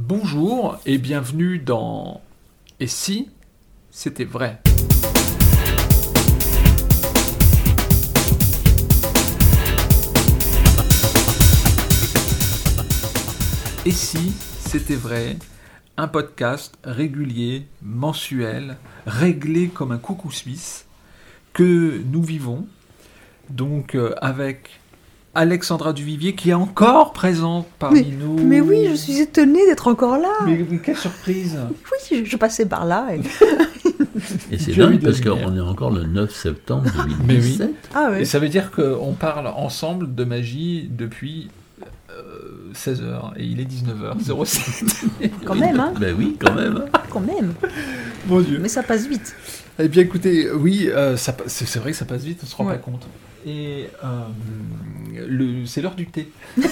Bonjour et bienvenue dans Et si c'était vrai? Et si c'était vrai? Un podcast régulier, mensuel, réglé comme un coucou suisse que nous vivons. Donc euh, avec Alexandra Duvivier qui est encore présente parmi Mais- nous. Mais oui, je suis étonnée d'être encore là. Mais, mais quelle surprise Oui, je passais par là. et- Et c'est dingue parce qu'on est encore le 9 septembre Mais 2017. Ah Et ouais. ça veut dire qu'on parle ensemble de magie depuis 16h et il est 19h07. Quand même, hein. Ben oui, quand même. Quand même. Mon Dieu. Mais ça passe vite. Eh bien écoutez, oui, euh, c'est c'est vrai que ça passe vite, on se rend Ouais. pas compte. Et euh, c'est l'heure du thé.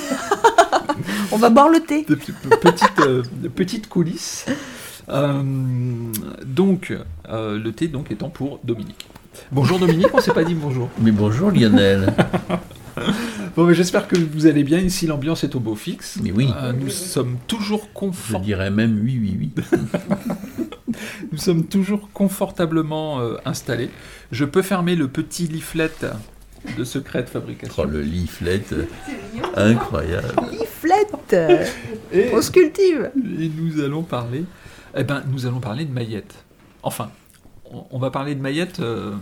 On va boire le thé. petite, euh, petite coulisse. Euh, donc, euh, le thé donc étant pour Dominique. Bonjour Dominique, on s'est pas dit bonjour. Mais bonjour Lionel. Bon, mais j'espère que vous allez bien. Ici, l'ambiance est au beau fixe. Mais oui. Euh, nous sommes toujours Je confort- dirais même oui, oui, oui. nous sommes toujours confortablement euh, installés. Je peux fermer le petit leaflet de secret de fabrication. Oh, le leaflet, incroyable. Iflette. Et, On se cultive. et nous allons parler. Eh ben, nous allons parler de Mayette. Enfin, on, on va parler de Mayette euh,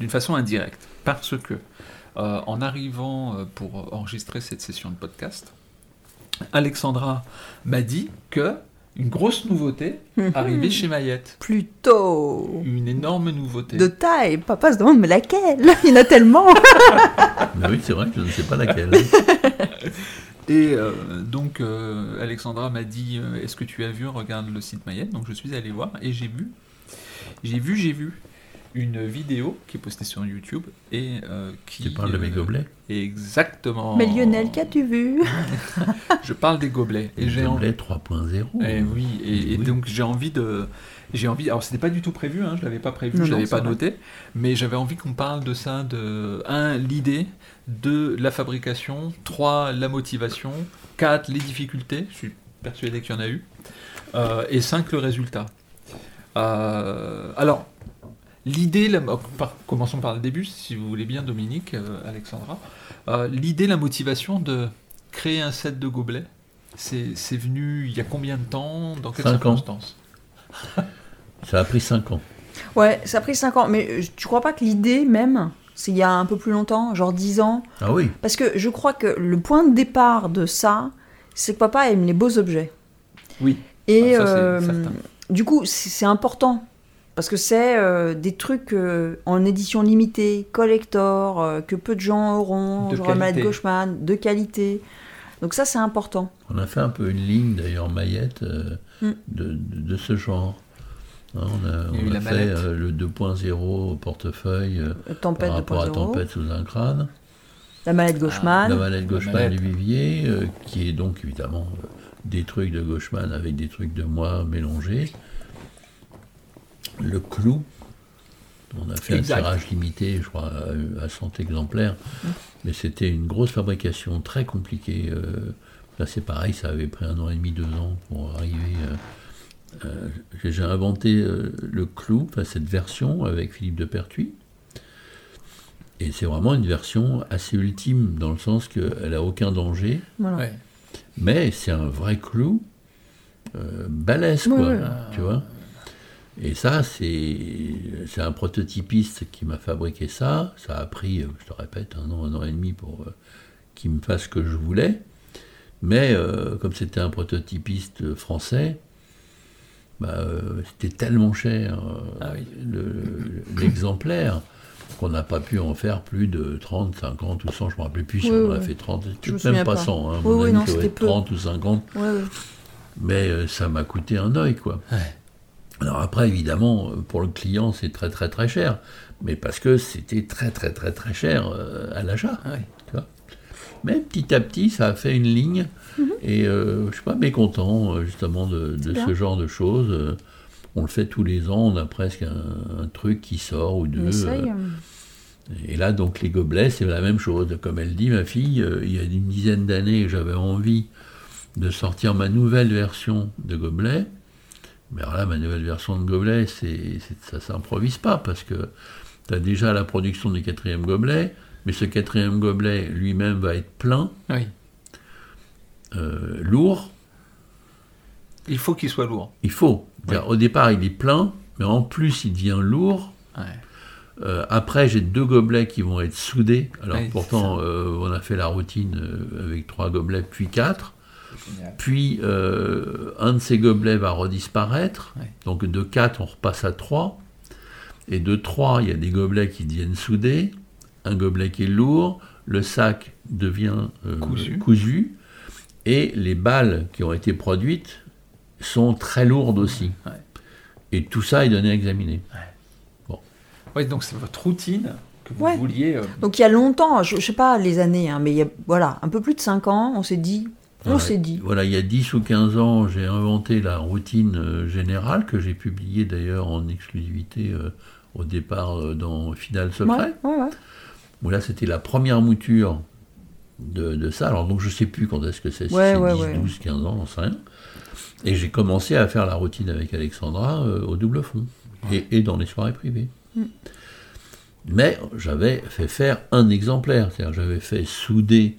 d'une façon indirecte, parce que euh, en arrivant euh, pour enregistrer cette session de podcast, Alexandra m'a dit que une grosse nouveauté arrivait chez Mayette. Plutôt. Une énorme nouveauté. De taille. Papa se demande, mais laquelle? Il y en a tellement. Mais oui, c'est vrai que je ne sais pas laquelle. Et euh, donc, euh, Alexandra m'a dit euh, Est-ce que tu as vu Regarde le site Mayette? Donc, je suis allé voir et j'ai vu, j'ai vu, j'ai vu une vidéo qui est postée sur YouTube et euh, qui. Tu parles de mes euh, gobelets Exactement. Mais Lionel, qu'as-tu vu? Je parle des gobelets. Et Les j'ai envie. gobelets 3.0. Eh oui, et, et Oui. donc j'ai envie de. J'ai envie. Alors c'était pas du tout prévu, hein, je l'avais pas prévu, Non, je l'avais pas vrai. noté, mais j'avais envie qu'on parle de ça, de un l'idée, deux la fabrication, trois la motivation, quatre les difficultés, je suis persuadé qu'il y en a eu, euh, et cinq le résultat. Euh, alors l'idée, la- par- commençons par le début, si vous voulez bien, Dominique, euh, Alexandra. Euh, l'idée, la motivation de créer un set de gobelets. C'est c'est venu il y a combien de temps Dans quelles Cinq ans. circonstances? Ça a pris 5 ans. Ouais, ça a pris 5 ans. Mais tu crois pas que l'idée même, c'est il y a un peu plus longtemps, genre 10 ans? Ah oui, Parce que je crois que le point de départ de ça, c'est que papa aime les beaux objets. Oui. Et Ah, ça, euh, du coup, c'est important. Parce que c'est euh, des trucs euh, en édition limitée, collector, euh, que peu de gens auront, De genre la Malette qualité. Gauchman, de qualité. Donc ça, c'est important. on a fait un peu une ligne d'ailleurs Mayette euh, Mm. de, de- de ce genre. Hein, on a, on fait mallette. euh, le 2.0 au portefeuille euh, Tempête par rapport à 2.0, Tempête sous un crâne. la Malette Gauchman. La mallette Gauchman mallette. du Vivier, euh, qui est donc évidemment euh, des trucs de Gauchman avec des trucs de moi mélangés. Le clou, on a fait Exact. un tirage limité, je crois, à, à 100 exemplaires, mais c'était une grosse fabrication très compliquée. euh, là, c'est pareil, ça avait pris un an et demi, deux ans pour arriver. euh, euh, j'ai- J'ai inventé le clou, enfin, cette version avec Philippe de Pertuis. Et c'est vraiment une version assez ultime, dans le sens qu'elle n'a aucun danger, Voilà. Ouais. mais c'est un vrai clou euh, balèze, Ouais, quoi, ouais. tu vois. Et ça, c'est un prototypiste qui m'a fabriqué ça. Ça a pris, euh, je te répète, un an, un an et demi pour euh, qu'il me fasse ce que je voulais. Mais euh, comme c'était un prototypiste français, bah, euh, c'était tellement cher euh, Ah oui. le- l'exemplaire qu'on n'a pas pu en faire plus de 30, 50 ou 100, je ne me rappelle plus si Oui, on en a oui. fait 30, Je me même pas pas. 100, hein, Oui, mon oui, avis, non, ça doit c'était être peu. 30 ou 50, Ouais, ouais. mais euh, ça m'a coûté un œil, quoi. Ouais. Alors après, évidemment, euh, pour le client, c'est très très très cher, mais parce que c'était très très très très cher euh, à l'achat. Ouais. tu vois. Mais petit à petit, ça a fait une ligne, et euh, je suis pas mécontent euh, justement de, ce genre de choses. On le fait tous les ans, on a presque un, un truc qui sort ou deux. euh, et là, donc, les gobelets, c'est la même chose. Comme elle dit, ma fille, euh, il y a une dizaine d'années, j'avais envie de sortir ma nouvelle version de gobelet. Mais alors là, ma nouvelle version de gobelet, c'est, ça s'improvise pas parce que tu as déjà la production du quatrième gobelet, mais ce quatrième gobelet lui-même va être plein, Oui. euh, lourd. Il faut qu'il soit lourd. Il faut. Au départ, il est plein, mais en plus, il devient lourd. Ouais. Euh, après, j'ai deux gobelets qui vont être soudés. Alors pourtant, euh, on a fait la routine avec trois gobelets, puis quatre. Génial. Puis euh, un de ces gobelets va redisparaître. Ouais. Donc de 4, on repasse à 3. Et de 3, il y a des gobelets qui deviennent soudés. Un gobelet qui est lourd. Le sac devient euh, Cousu. cousu. Et les balles qui ont été produites sont très lourdes aussi. Ouais. Et tout ça est donné à examiner. Ouais, donc c'est votre routine que vous Ouais. vouliez. euh, Donc il y a longtemps, je, je sais pas les années, hein, mais il y a, voilà, un peu plus de 5 ans, on s'est dit, on s'est dit. Voilà, il y a 10 ou 15 ans, j'ai inventé la routine euh, générale, que j'ai publiée d'ailleurs en exclusivité euh, au départ euh, dans Final Secret. Ouais, ouais, ouais. Où là, c'était la première mouture de, de ça. Alors, donc, je sais plus quand est-ce que c'est, si Ouais, c'est ouais, 10, ouais. 12, 15 ans, j'en sais rien. Et j'ai commencé à faire la routine avec Alexandra euh, au double fond et, et dans les soirées privées. Mm. Mais j'avais fait faire un exemplaire, c'est-à-dire j'avais fait souder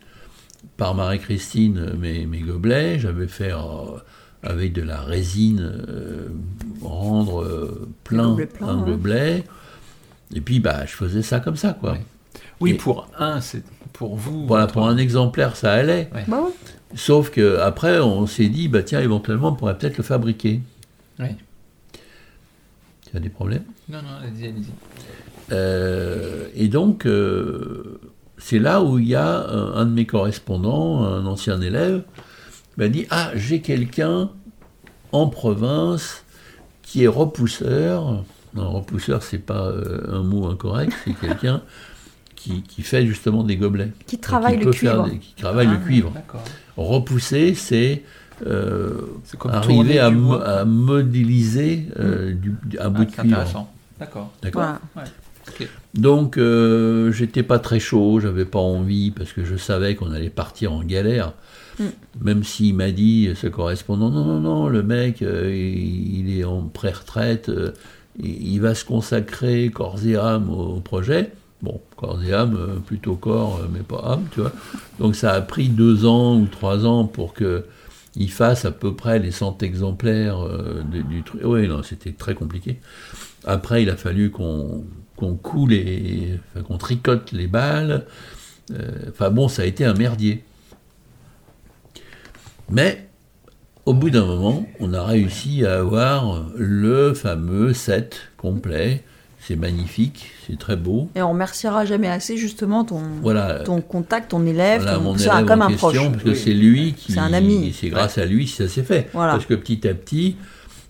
par Marie-Christine euh, mes, mes gobelets, j'avais fait euh, avec de la résine euh, rendre euh, plein gobelets pleins, un ouais. gobelet. Et puis bah je faisais ça comme ça quoi. Ouais. Oui, Et- pour un, c'est pour vous. Voilà, pour un exemplaire, ça allait. Bah. Sauf que après, on s'est dit, bah tiens, éventuellement, on pourrait peut-être le fabriquer. Oui. Tu as des problèmes? Non, non, allez-y, allez-y. Euh, Et donc, euh, c'est là où il y a un, un de mes correspondants, un ancien élève, m'a dit, ah, j'ai quelqu'un en province qui est repousseur. Non, repousseur, c'est pas euh, un mot incorrect, c'est quelqu'un qui, qui fait justement des gobelets. Qui Donc, travaille il le cuivre. des- qui travaille le Ah, cuivre. Repousser, c'est euh, arriver à, mo- modéliser euh, du- un Ah, bout de c'est cuivre. intéressant. D'accord. D'accord Voilà. Donc, euh, j'étais pas très chaud, j'avais pas envie, parce que je savais qu'on allait partir en galère. Mm. Même s'il m'a dit, ce correspondant, non, non, non, le mec, euh, il, il est en pré-retraite, euh, il, va se consacrer corps et âme au, au projet. Bon, corps et âme, plutôt corps, mais pas âme, tu vois. Donc, ça a pris deux ans ou trois ans pour que il fasse à peu près les 100 exemplaires de- du truc. Oui, non, c'était très compliqué. Après, il a fallu qu'on qu'on coule les, enfin, qu'on tricote les balles. Euh, Enfin bon, ça a été un merdier. Mais au bout d'un moment, on a réussi à avoir le fameux set complet. C'est magnifique, c'est très beau. Et on remerciera jamais assez justement ton, Voilà. ton contact, ton élève, Voilà, ton- mon ça, élève comme en un question, proche. parce que Oui. c'est lui qui. C'est un ami. C'est grâce à lui si ça s'est fait. Voilà. Parce que petit à petit,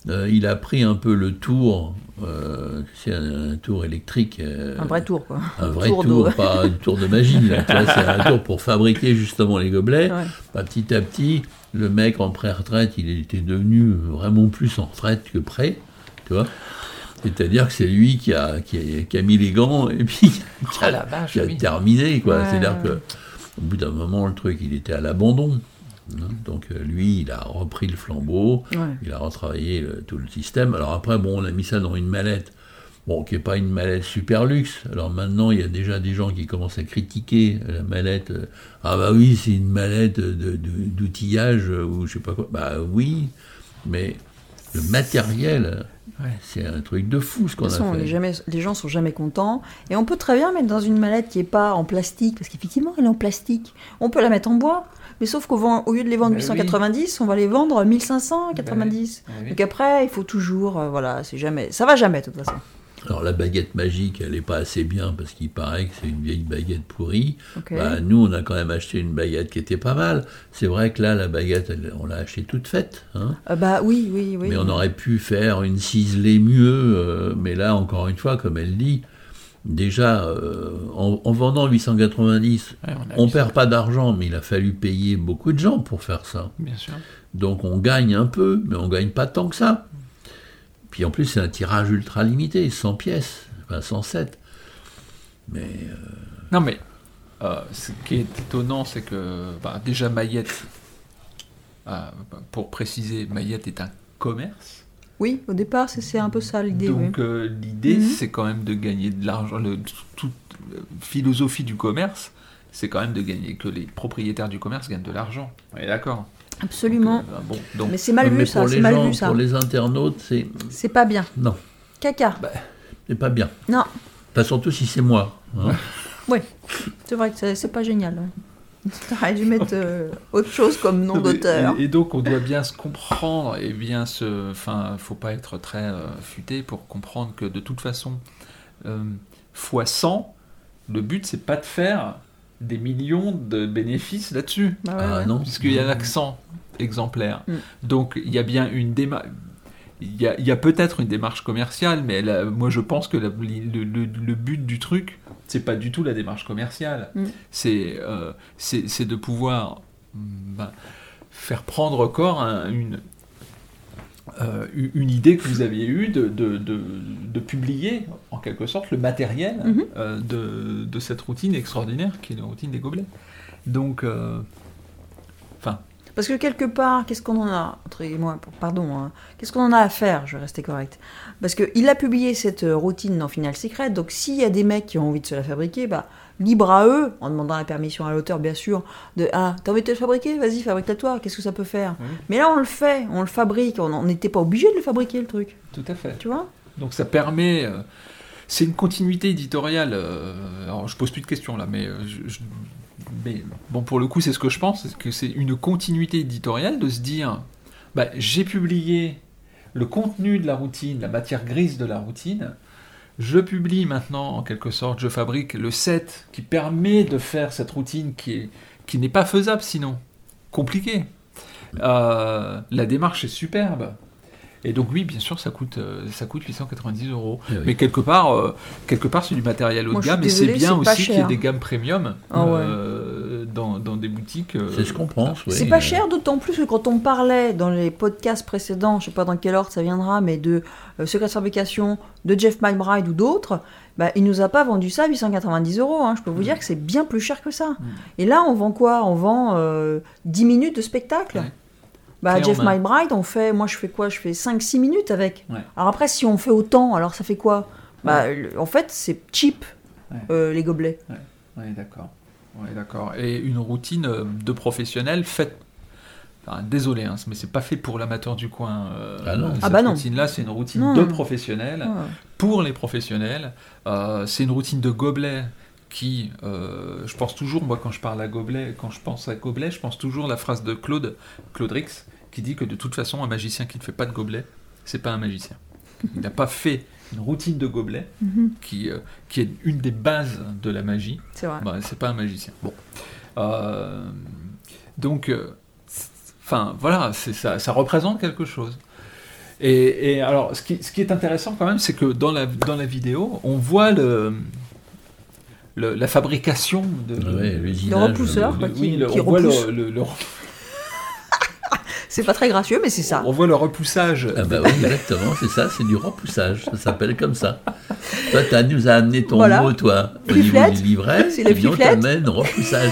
euh, il a pris un peu le tour. Euh, c'est un, un tour électrique. euh, Un vrai tour, quoi. un vrai tour tour, de- pas un tour de magie. c'est un tour pour fabriquer justement les gobelets. Ouais. Bah, petit à petit, le mec en pré-retraite, il était devenu vraiment plus en retraite que prêt. Tu vois C'est-à-dire que c'est lui qui a, qui, a, qui a mis les gants et puis qui Oh a, la vache, qui a oui. terminé. quoi. Ouais, C'est-à-dire ouais. que au bout d'un moment, le truc, il était à l'abandon. Hein. Donc euh, lui, il a repris le flambeau. Ouais. Il a retravaillé le- tout le système. Alors après, bon, on a mis ça dans une mallette, bon, qui n'est pas une mallette super luxe. Alors maintenant, il y a déjà des gens qui commencent à critiquer la mallette. euh, Ah bah oui, c'est une mallette d'outillage euh, ou je sais pas quoi. Bah oui, mais le matériel, Ouais. c'est un truc de fou ce qu'on a fait. est jamais, les gens sont jamais contents. Et on peut très bien mettre dans une mallette qui n'est pas en plastique, parce qu'effectivement, elle est en plastique. On peut la mettre en bois, mais sauf qu'au au lieu de les vendre Bah oui. 890, on va les vendre 1590. Bah oui. Donc après, il faut toujours, euh, voilà, c'est jamais, ça va jamais de toute façon. Alors la baguette magique, elle n'est pas assez bien parce qu'il paraît que c'est une vieille baguette pourrie. Bah, nous, on a quand même acheté une baguette qui était pas mal. C'est vrai que là, la baguette, elle- on l'a achetée toute faite. hein. Euh, bah oui, oui, oui. Mais on aurait pu faire une ciselée mieux. euh, mais là, encore une fois, comme elle dit, déjà, euh, en, en vendant 890, Ouais, on vu perd pas d'argent, mais il a fallu payer beaucoup de gens pour faire ça. ça, Bien sûr. Donc on gagne un peu, mais on gagne pas tant que ça. Puis en plus, c'est un tirage ultra limité, 100 pièces, enfin 107. Mais euh, Non, mais euh, ce qui est étonnant, c'est que bah, déjà Maillette pour préciser, Mayette est un commerce. Oui, au départ, c'est un peu ça l'idée. oui. Donc euh, l'idée, Mhm. c'est quand même de gagner de l'argent. Le- Toute euh, philosophie du commerce, c'est quand même de gagner, que les propriétaires du commerce gagnent de l'argent. On est d'accord? Absolument. Donc, euh, bon, donc, Mais c'est mal Mais vu ça, pour c'est les mal gens, vu ça. pour les internautes, c'est C'est pas bien. non, Caca. c'est pas bien. Non, Pas surtout si c'est moi. hein. c'est vrai que c'est- c'est pas génial. ouais. T'aurais dû mettre euh, autre chose comme nom d'auteur. Et, et donc on doit bien se comprendre et bien se. Enfin, faut pas être très euh, futé pour comprendre que de toute façon, euh, fois 100, le but c'est pas de faire des millions de bénéfices là-dessus. Bah ouais, Ah ouais. non. puisqu'il y en a que 100 exemplaires. Mm. Donc il y a bien une démarche. Il y a, peut-être une démarche commerciale, mais la- moi je pense que la- le, le- le but du truc, c'est pas du tout la démarche commerciale. Mm. C'est euh, c'est c'est de pouvoir mm, ben, faire prendre corps une, euh, une idée que vous aviez eue de, de, de- de publier, en quelque sorte, le matériel Mhm. euh, de, de cette routine extraordinaire qui est la routine des gobelets. Donc, enfin, Parce que quelque part, qu'est-ce qu'on en a, entre moi, pardon, hein, qu'est-ce qu'on en a à faire Je vais rester correct. Parce qu'il a publié cette euh, routine dans Final Secret, donc s'il y a des mecs qui ont envie de se la fabriquer, bah, libre à eux, en demandant la permission à l'auteur, bien sûr, de Ah, t'as envie de te le fabriquer? Vas-y, fabrique-la toi, qu'est-ce que ça peut faire? Oui. Mais là, on le fait, on le fabrique, on n'était pas obligé de le fabriquer, le truc, tout à fait. tu vois? Donc ça permet. euh, c'est une continuité éditoriale. euh, alors je pose plus de questions là, mais, euh, je- je- mais bon, pour le coup, c'est ce que je pense, c'est que c'est une continuité éditoriale de se dire bah, j'ai publié le contenu de la routine, la matière grise de la routine. Je publie maintenant, en quelque sorte, je fabrique le set qui permet de faire cette routine qui est qui n'est pas faisable sinon, compliqué. Euh, la démarche est superbe. Et donc oui, bien sûr, ça coûte, euh, ça coûte 890 euros. Eh oui. Mais quelque part, euh, quelque part, c'est du matériel haut de gamme, et c'est bien aussi qu'il y ait des gammes premium Ah ouais. euh, dans, dans des boutiques. euh, C'est ce qu'on pense. oui. C'est pas cher, d'autant plus que quand on parlait dans les podcasts précédents, je sais pas dans quel ordre ça viendra, mais de euh, Secret de Fabrication, de Jeff McBride ou d'autres, bah, il nous a pas vendu ça à 890 euros. hein. Je peux vous dire que c'est bien plus cher que ça. Mm. Et là, on vend quoi? On vend euh, 10 minutes de spectacle. Ouais. Bah, Jeff. McBride, on fait, moi je fais quoi? Je fais 5-6 minutes avec. Ouais. Alors après, si on fait autant, alors ça fait quoi? Bah, le- En fait, c'est cheap, Ouais. euh, les gobelets. Oui, d'accord. Ouais, d'accord. Et une routine euh, de professionnel faite. Enfin, désolé, hein, mais c'est pas fait pour l'amateur du coin. euh, Ah non. Cette Ah bah non. routine-là, c'est une routine Non. de professionnels. Ah. pour les professionnels. Euh, c'est une routine de gobelet qui, euh, je pense toujours, moi quand je parle à gobelet, quand je pense à gobelet, je pense toujours la phrase de Claude, Claude Rix, qui dit que de toute façon, un magicien qui ne fait pas de gobelet, c'est pas un magicien. Il n'a pas fait une routine de gobelet Mhm. qui, euh, qui est une des bases de la magie. C'est vrai. Bah, c'est pas un magicien. Bon. Euh, donc, enfin, voilà, c'est ça, ça représente quelque chose. Et, et alors, ce qui, ce qui est intéressant quand même, c'est que dans la, dans la vidéo, on voit le, le- la fabrication de. Ouais, repousseur, euh, quoi. le- qui- oui, le- qui on voit repousse. le, le- le- C'est pas très gracieux, mais c'est ça. on voit le repoussage. Ah bah oui, exactement, c'est ça, c'est du repoussage, ça s'appelle comme ça. Toi, tu nous as amené ton Voilà. mot, toi, au niveau du livret, C'est le et puis on fiflette. t'amène repoussage.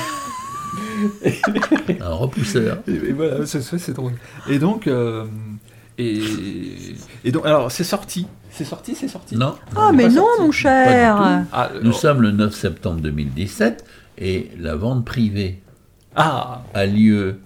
Un repousseur. Et, et voilà, c'est drôle. Et donc, euh, et, et donc, alors, c'est sorti. C'est sorti, c'est sorti. Non, Ah, mais non, sorti. mon cher Ah, nous euh, sommes le 9 septembre 2017 et la vente privée ah, a lieu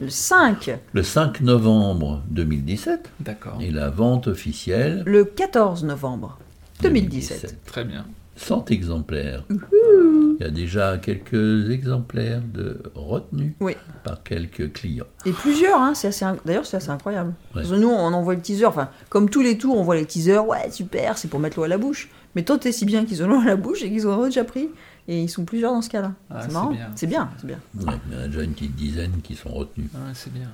Le 5, le 5 novembre 2017 d'accord. et la vente officielle le 14 novembre 2017. Très bien. 100 exemplaires. Il y a déjà quelques exemplaires de retenus Oui. par quelques clients. Et plusieurs, hein, c'est assez inc- d'ailleurs c'est assez incroyable. Ouais. Parce que nous, on envoie le teaser, enfin, comme tous les tours, on voit les teasers, ouais, super, c'est pour mettre l'eau à la bouche. Mais toi, t'es si bien qu'ils ont l'eau à la bouche et qu'ils ont déjà pris. Et ils sont plusieurs dans ce cas-là. Ah, c'est c'est marrant. bien. C'est bien, c'est bien. Ouais, il y en a déjà une petite dizaine qui sont retenus. Ah, c'est bien.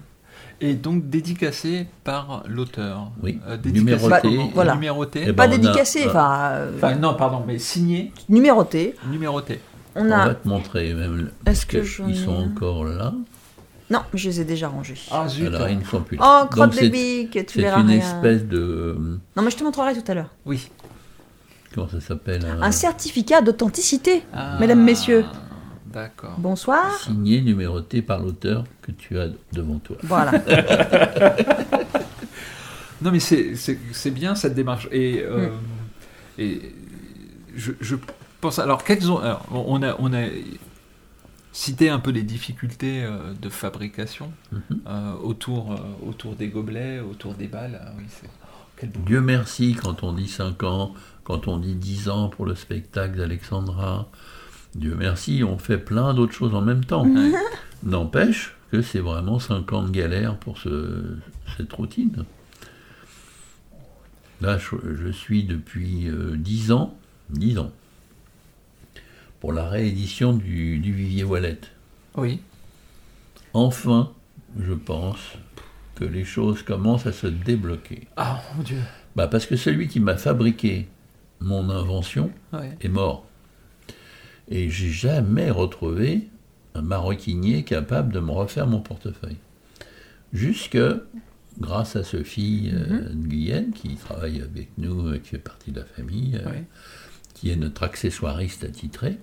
Et donc dédicacé par l'auteur. Oui. Euh, dédicacé Numéroté. comment Voilà. Numéroté. Eh ben, Pas dédicacé, ah. enfin, euh, Enfin, non, pardon, mais signé, numéroté. numéroté. On On a. va te montrer même. Est-ce que ils sont encore là. Non, je les ai déjà rangés. Ah, zut. Alors ils ne sont plus là. Oh, crotte de c'est- bique, tu C'est verras une rien. espèce de. euh, Non, mais je te montrerai tout à l'heure. Oui. Comment ça s'appelle Un certificat d'authenticité. Ah, Mesdames, messieurs. D'accord. Bonsoir. Signé, numéroté par l'auteur que tu as devant toi. Voilà. Non, mais c'est- bien cette démarche. Et, euh, et je, je pense. Alors, quelles ont. alors, on, a, on a cité un peu les difficultés euh, de fabrication Mhm. euh, autour, euh, autour des gobelets, autour des balles. Ah oui, oh. Dieu merci quand on dit 5 ans, quand on dit 10 ans pour le spectacle d'Alexandra. Dieu merci, on fait plein d'autres choses en même temps. Ouais. N'empêche que c'est vraiment 5 ans de galère pour ce- cette routine. Là, je, je suis depuis euh, 10 ans, 10 ans, pour la réédition du, du Vivier Wallet. Oui. Enfin, je pense que les choses commencent à se débloquer. Ah, mon Dieu. Bah parce que celui qui m'a fabriqué mon invention Ouais. est mort. Et j'ai jamais retrouvé un maroquinier capable de me refaire mon portefeuille. Jusque grâce à Sophie euh, Guyenne, qui travaille avec nous, euh, qui fait partie de la famille, euh, qui est notre accessoiriste attitré,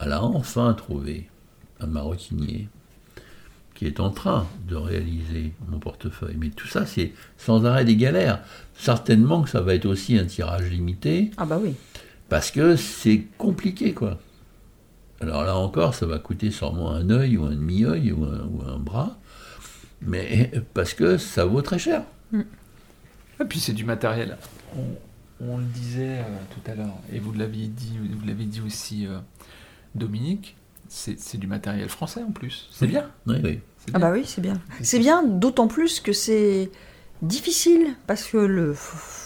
elle a enfin trouvé un maroquinier qui est en train de réaliser mon portefeuille. Mais tout ça, c'est sans arrêt des galères. Certainement que ça va être aussi un tirage limité, Ah bah oui. parce que c'est compliqué, quoi. Alors là encore, ça va coûter sûrement un œil ou un demi-œil ou un, ou un bras, mais parce que ça vaut très cher. Et puis c'est du matériel. On, on le disait euh, tout à l'heure, et vous l'aviez dit, vous l'avez dit aussi, euh, Dominique. C'est c'est du matériel français en plus. C'est bien. Oui, oui. c'est Ah bien. bah oui, c'est bien. C'est bien, d'autant plus que c'est difficile, parce que le,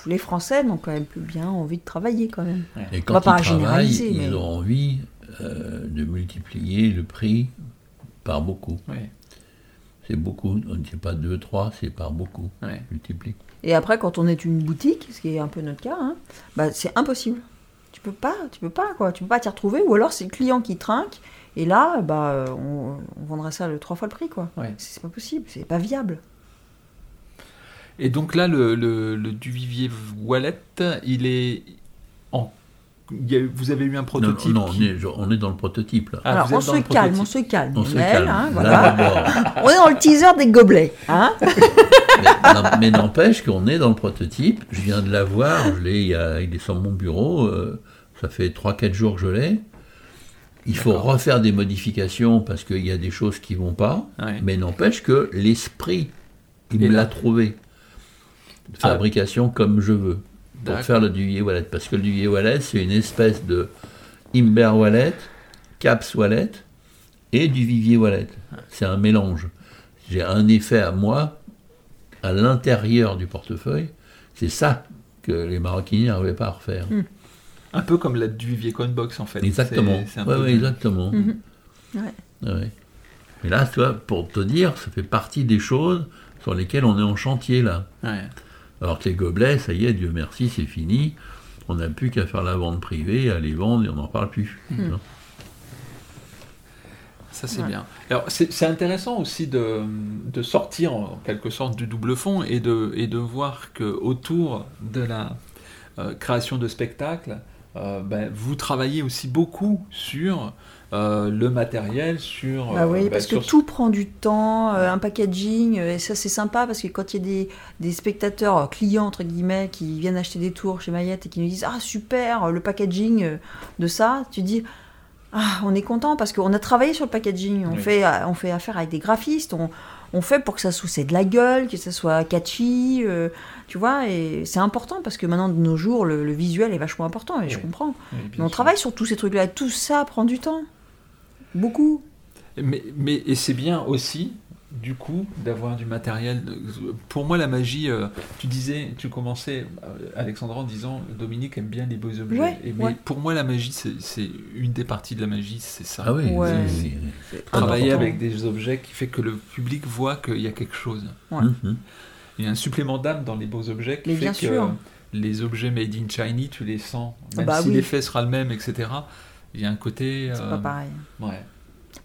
les Français n'ont quand même plus bien envie de travailler quand même. Et va quand pas ils travaillent, généraliser, ils mais- ont envie euh, de multiplier le prix par beaucoup. Ouais, C'est beaucoup, c'est pas 2, 3, c'est par beaucoup. ouais. Multiplie. Et après, quand on est une boutique, ce qui est un peu notre cas, hein, bah, c'est impossible. Tu peux pas, tu peux pas, quoi. Tu peux pas t'y retrouver, ou alors c'est le client qui trinque, et là, bah, on, on vendrait ça le trois fois le prix, quoi. Ouais. C'est pas possible, c'est pas viable. Et donc là, le, le, le Duvivier Wallet, il est vous avez eu un Non, prototype non, qui- on, est, on est dans le prototype là. Ah, alors, vous on se calme, on se calme, on se calme. hein, voilà. On est dans le teaser des gobelets, hein. mais non- mais n'empêche qu'on est dans le prototype. Je viens de l'avoir, je l'ai, il, y a- il est sur mon bureau. euh, ça fait 3-4 jours que je l'ai. Il faut refaire des modifications parce qu'il y a des choses qui vont pas. Ouais. Mais n'empêche que l'esprit, il Et me l'a trouvé. De fabrication comme je veux. Pour faire le duvier wallet. Parce que le duvier wallet, c'est une espèce de Imber wallet, Caps wallet et du vivier wallet. C'est un mélange. J'ai un effet à moi, à l'intérieur du portefeuille. C'est ça que les maroquiniers n'arrivaient pas à refaire. Un peu comme la Duvivier Coinbox en fait. Exactement. C'est- c'est un Ouais, exactement. Mhm. Ouais. Ouais, ouais. Mais là, tu vois, pour te dire, ça fait partie des choses sur lesquelles on est en chantier là. Alors que les gobelets, ça y est, Dieu merci, c'est fini. On n'a plus qu'à faire la vente privée, à les vendre et on n'en parle plus. Hein. Ça, c'est Ouais. bien. Alors, c'est c'est intéressant aussi de, de sortir en quelque sorte du double fond et de, et de voir que autour de la euh, création de spectacles, euh, ben, vous travaillez aussi beaucoup sur euh, le matériel, sur. Bah oui, euh, ben, parce que tout prend du temps, euh, un packaging, euh, et ça c'est sympa parce que quand il y a des, des spectateurs, euh, clients entre guillemets, qui viennent acheter des tours chez Mayette et qui nous disent Ah super, euh, le packaging euh, de ça, tu dis Ah, on est content parce qu'on a travaillé sur le packaging, on, Oui. fait, euh, on fait affaire avec des graphistes, on, on fait pour que ça soit de la gueule, que ça soit catchy, euh, tu vois, et c'est important parce que maintenant de nos jours, le, le visuel est vachement important et je comprends. Oui, Mais on sûr. travaille sur tous ces trucs-là, tout ça prend du temps. Beaucoup. Mais, mais et c'est bien aussi, du coup, d'avoir du matériel. Pour moi, la magie, euh, tu disais, tu commençais, euh, Alexandra, en disant Dominique aime bien les beaux objets. Ouais, Et, mais ouais. pour moi, la magie, c'est une des parties de la magie, c'est ça. Ah oui, Ouais. c'est- c'est- Travailler important. avec des objets qui fait que le public voit qu'il y a quelque chose. Ouais. Mhm. Il y a un supplément d'âme dans les beaux objets qui Mais fait bien que sûr. les objets made in China, tu les sens. Ah Même bah si oui. l'effet sera le même, etc. Il y a un côté. C'est euh, pas pareil. Ouais.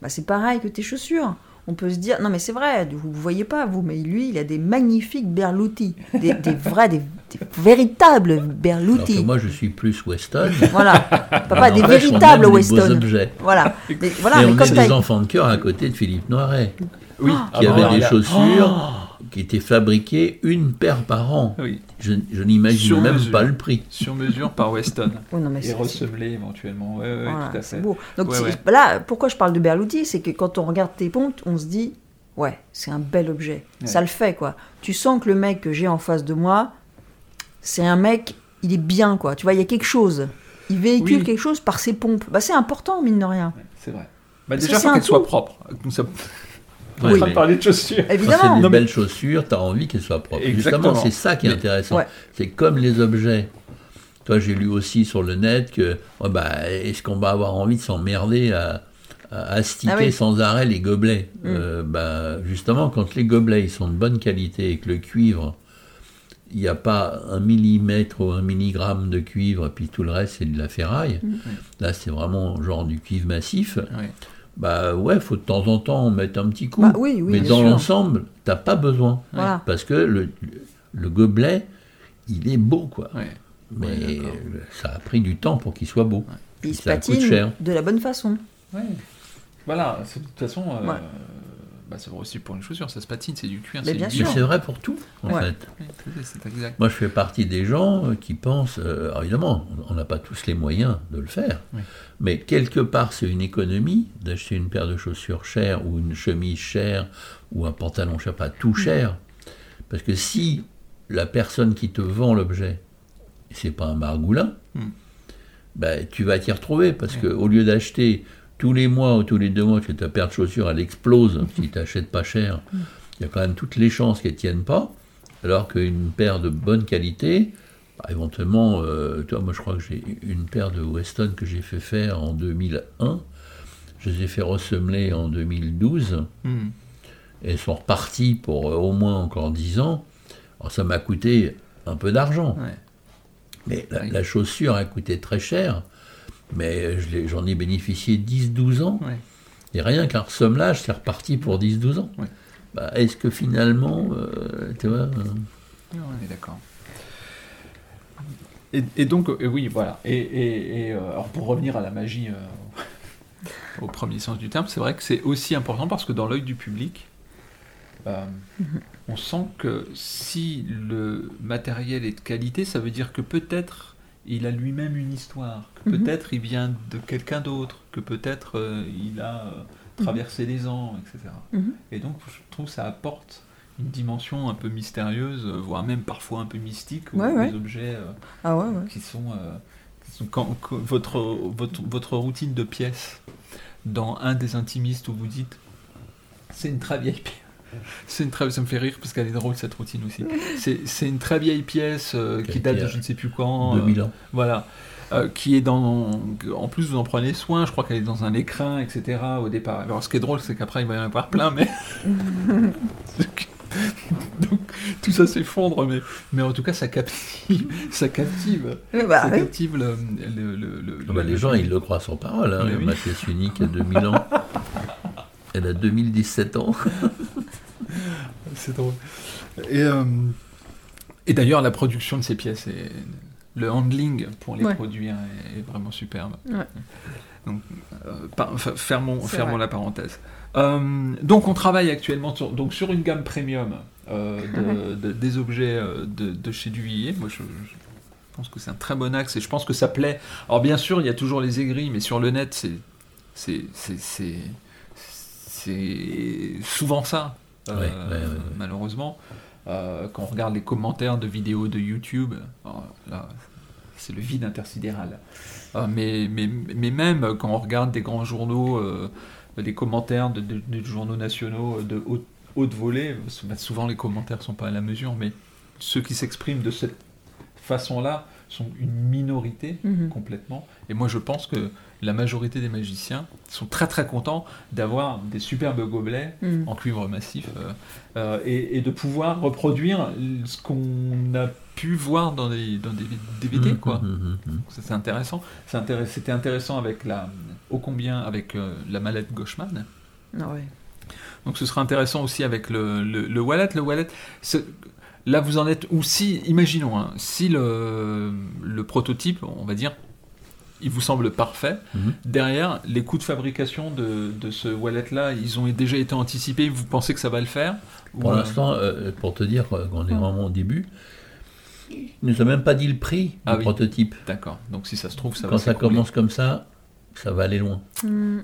Bah, c'est pareil que tes chaussures. On peut se dire, non mais c'est vrai, vous ne voyez pas vous, mais lui, il a des magnifiques berloutis, des, des vrais, des, des véritables Alors que berloutis. moi, je suis plus Weston. Voilà, papa, des véritables Weston. objets. Voilà, Des- voilà, et mais on comme est des enfants de cœur à côté de Philippe Noiret, Oui, qui Ah avait bon, des chaussures qui étaient fabriquées une paire par an. Oh, oui, Je, je n'imagine même mesure. pas le prix. sur mesure par Weston. Oui, non, mais Et éventuellement. Ouais, ouais, Voilà, tout à c'est fait. beau. Donc Ouais, c'est- ouais. là, pourquoi je parle de Berluti, c'est que quand on regarde tes pontes, on se dit, ouais, c'est un bel objet. Ouais. Ça le fait, quoi. Tu sens que le mec que j'ai en face de moi, c'est un mec, il est bien, quoi. Tu vois, il y a quelque chose. Il véhicule Oui. quelque chose par ses pompes. Bah, c'est important, mine de rien. Ouais, C'est vrai. Bah, déjà, c'est faut qu'elle soit propre. Ça- On Ouais, est en train mais de parler de chaussures. quand c'est Évidemment. des belles chaussures, tu as envie qu'elles soient propres. Exactement. Justement, c'est ça qui est Mais- intéressant. Ouais. C'est comme les objets. Toi, j'ai lu aussi sur le net que oh, bah, est-ce qu'on va avoir envie de s'emmerder à, à astiquer Ah oui. sans arrêt les gobelets Mm. Euh, bah, Justement, quand les gobelets ils sont de bonne qualité et que le cuivre, il n'y a pas un millimètre ou un milligramme de cuivre, et puis tout le reste c'est de la ferraille. Mm. Là, c'est vraiment genre du cuivre massif. Bah ouais, faut de temps en temps mettre un petit coup. Bah oui, oui, Mais dans l'ensemble, t'as pas besoin. Voilà. Parce que le, le gobelet, il est beau, quoi. Ouais. Mais Ouais, ça a pris du temps pour qu'il soit beau. Puis il se Ça coûte patine cher. de la bonne façon. Ouais. Voilà, c'est- de toute façon, euh, Ouais. Bah, c'est vrai aussi pour les chaussures, ça se patine, c'est du cuir, Mais c'est bien du Mais sûr. c'est vrai pour tout, en Ouais. fait. Oui, exact. Moi, je fais partie des gens euh, qui pensent, euh, évidemment, on n'a pas tous les moyens de le faire, Oui. mais quelque part, c'est une économie d'acheter une paire de chaussures chères ou une chemise chère ou un pantalon, je sais pas, tout cher. Parce que si la personne qui te vend l'objet, c'est pas un margoulin, Mm. ben, tu vas t'y retrouver parce Ouais. que au lieu d'acheter tous les mois ou tous les deux mois que ta paire de chaussures elle explose si tu n'achètes pas cher, il y a quand même toutes les chances qu'elle tienne pas. Alors qu'une paire de bonne qualité, bah, éventuellement, euh, toi, moi je crois que j'ai une paire de Weston que j'ai fait faire en 2001. Je les ai fait ressemeler en 2012 Hmm. et elles sont reparties pour euh, au moins encore 10 ans. Alors ça m'a coûté un peu d'argent. Ouais. Mais la chaussure a coûté très cher. Mais l'ai- j'en ai bénéficié 10-12 ans. Ouais. Et rien qu'un ressemblage, c'est reparti pour 10-12 ans. Ouais. Bah, Est-ce que finalement, euh, tu vois, euh, Ouais, on est d'accord. Et, et donc, euh, oui, voilà. Et, et- et, euh, alors pour revenir à la magie euh, au premier sens du terme, c'est vrai que c'est aussi important parce que dans l'œil du public, euh, on sent que si le matériel est de qualité, ça veut dire que peut-être il a lui-même une histoire, que Mhm. peut-être il vient de quelqu'un d'autre, que peut-être euh, il a euh, traversé les ans, etc. Mhm. Et donc, je trouve que ça apporte une dimension un peu mystérieuse, euh, voire même parfois un peu mystique, aux, Ouais, ouais. aux objets euh, Ah ouais, qui sont, qui sont quand, quand votre, votre, votre routine de pièces dans un des intimistes où vous dites c'est une très vieille pièce. C'est une très, ça me fait rire parce qu'elle est drôle cette routine aussi. C'est c'est une très vieille pièce euh, qui date de je ne sais plus quand. euh, 2000 ans. voilà. Euh, qui est dans. En plus, vous en prenez soin, je crois qu'elle est dans un écrin, etc. au départ. Alors, ce qui est drôle, c'est qu'après, il va y en avoir plein, mais. Donc, tout ça s'effondre, mais, mais en tout cas, ça captive. Ça captive. Bah, ça captive le. le, le- le- bah, le- les gens, ils le croient sur parole. Hein. Oui. Ma pièce unique a 2000 ans. Elle a 2017 ans. C'est drôle. Et, euh, et d'ailleurs, la production de ces pièces, et le handling pour les Ouais. produire est, est vraiment superbe. Ouais. Donc, euh, par- fermons, fermons la parenthèse. Euh, donc, on travaille actuellement sur, donc, sur une gamme premium de- de- des objets de, de chez Duvillier. Moi, je, je pense que c'est un très bon axe et je pense que ça plaît. Alors, bien sûr, il y a toujours les aigris, mais sur le net, c'est souvent ça, Ouais, ouais, malheureusement. Euh, quand on regarde les commentaires de vidéos de YouTube, alors là, c'est le vide intersidéral. Euh, mais, mais, mais même quand on regarde des grands journaux, euh, des commentaires de, de- de journaux nationaux de haute, haute volée, souvent les commentaires sont pas à la mesure, mais ceux qui s'expriment de cette façon-là sont une minorité Mhm. complètement. Et moi, je pense que la majorité des magiciens sont très très contents d'avoir des superbes gobelets Mhm. en cuivre massif euh, euh, et, et de pouvoir reproduire ce qu'on a pu voir dans des, dans des DVD, quoi. Hum, hum. Ça, C'est intéressant. C'était intéressant avec la, ô combien avec euh, la mallette Gauchman, Ah ouais. Donc ce sera intéressant aussi avec le, le, le wallet. Le wallet, là vous en êtes, ou si, imaginons, hein, si le, le prototype, on va dire, il vous semble parfait, Mhm. derrière, les coûts de fabrication de, de ce wallet-là, ils ont déjà été anticipés, vous pensez que ça va le faire Pour Ou, l'instant, euh, pour te dire euh, qu'on est Ouais. vraiment au début, il nous a même pas dit le prix Ah du oui. prototype. D'accord, donc si ça se trouve, ça Quand va ça commence comme ça, ça va aller loin. Hmm,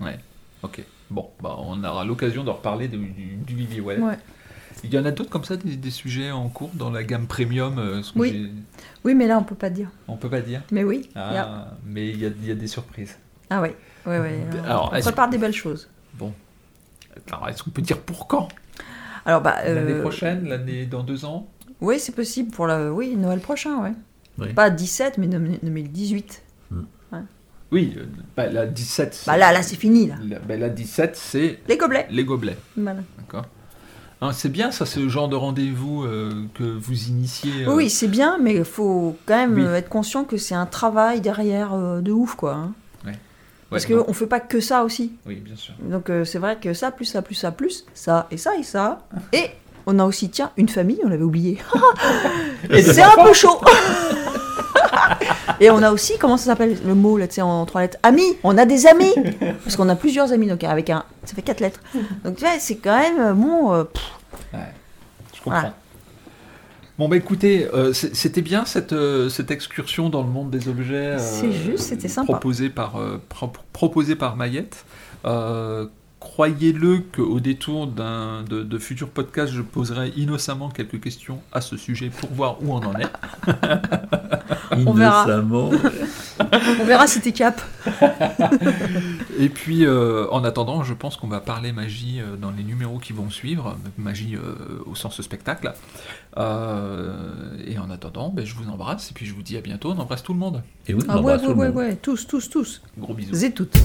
Ok, bon, bah, on aura l'occasion de reparler du, du, du Vivi Wallet. ouais. Il y en a d'autres comme ça, des, des sujets en cours dans la gamme premium euh, ce que Oui. Oui, mais là, on peut pas dire. On peut pas dire. Mais oui. Ah, mais il y a, il y a des surprises. Ah oui. Ouais, ouais. Alors, on prépare des belles choses. Alors, est-ce qu'on peut dire pour quand? Alors, bah. L'année euh, prochaine L'année dans deux ans? Oui, c'est possible pour la. Oui, Noël prochain, ouais. Oui. Pas 17, mais 2018. Oui, euh, bah, la 17. c'est- Bah là, là, c'est fini, là. La, bah, la 17, c'est Les gobelets. les gobelets. Voilà. D'accord C'est bien ça, ce genre de rendez-vous euh, que vous initiez. euh, Oui, c'est bien, mais il faut quand même Oui. être conscient que c'est un travail derrière euh, de ouf, quoi. hein. ouais, Parce qu'on fait pas que ça aussi. Oui, bien sûr. Donc c'est vrai que ça, plus ça, plus ça, plus ça, et ça, et ça. Et on a aussi, tiens, une famille, on l'avait oublié. Et c'est un peu chaud Et on a aussi, comment ça s'appelle le mot, là, tu sais, en trois lettres? Amis On a des amis Parce qu'on a plusieurs amis, donc avec un. Ça fait quatre lettres. Donc tu vois, c'est quand même. euh, Bon. euh, Ouais, je comprends. Voilà. Bon, bah écoutez, euh, c'était bien cette, euh, cette excursion dans le monde des objets. C'est juste, c'était sympa. Proposée par, pro- proposée par Mayette. Euh, Croyez-le qu'au détour d'un de, de futurs podcasts, je poserai innocemment quelques questions à ce sujet pour voir où on en est. On verra. Innocemment. on verra si t'es cap. Et puis, euh, en attendant, je pense qu'on va parler magie euh, dans les numéros qui vont suivre, magie euh, au sens spectacle. Euh, et en attendant, ben, je vous embrasse et puis je vous dis à bientôt. On embrasse tout le monde. Et oui, on Ah ouais, embrasse ouais, tout le ouais, monde. ouais, tous, tous, tous. Gros bisous. Zé toutes.